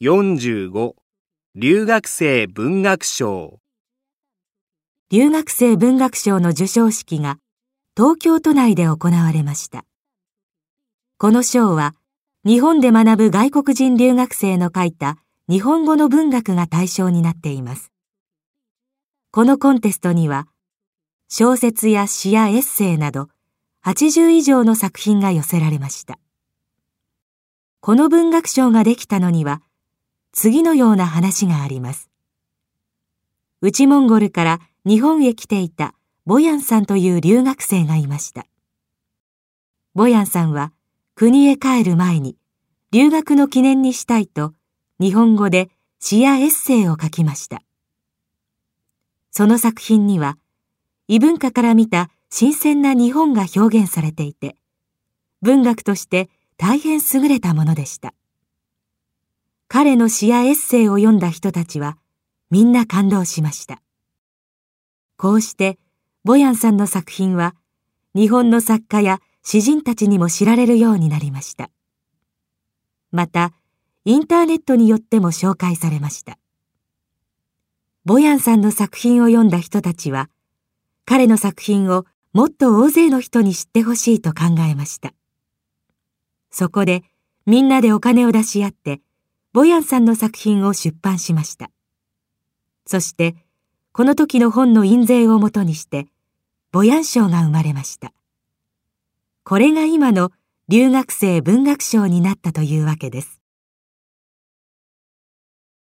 45留学生文学賞留学生文学賞の授賞式が東京都内で行われました。この賞は日本で学ぶ外国人留学生の書いた日本語の文学が対象になっています。このコンテストには小説や詩やエッセイなど80以上の作品が寄せられました。この文学賞ができたのには次のような話があります。内モンゴルから日本へ来ていたボヤンさんという留学生がいました。ボヤンさんは国へ帰る前に留学の記念にしたいと日本語で詩やエッセイを書きました。その作品には異文化から見た新鮮な日本が表現されていて、文学として大変優れたものでした。彼の詩やエッセイを読んだ人たちはみんな感動しました。こうしてボヤンさんの作品は日本の作家や詩人たちにも知られるようになりました。また、インターネットによっても紹介されました。ボヤンさんの作品を読んだ人たちは、彼の作品をもっと大勢の人に知ってほしいと考えました。そこで、みんなでお金を出し合って、ボヤンさんの作品を出版しました。そして、この時の本の印税をもとにして、ボヤン賞が生まれました。これが今の留学生文学賞になったというわけです。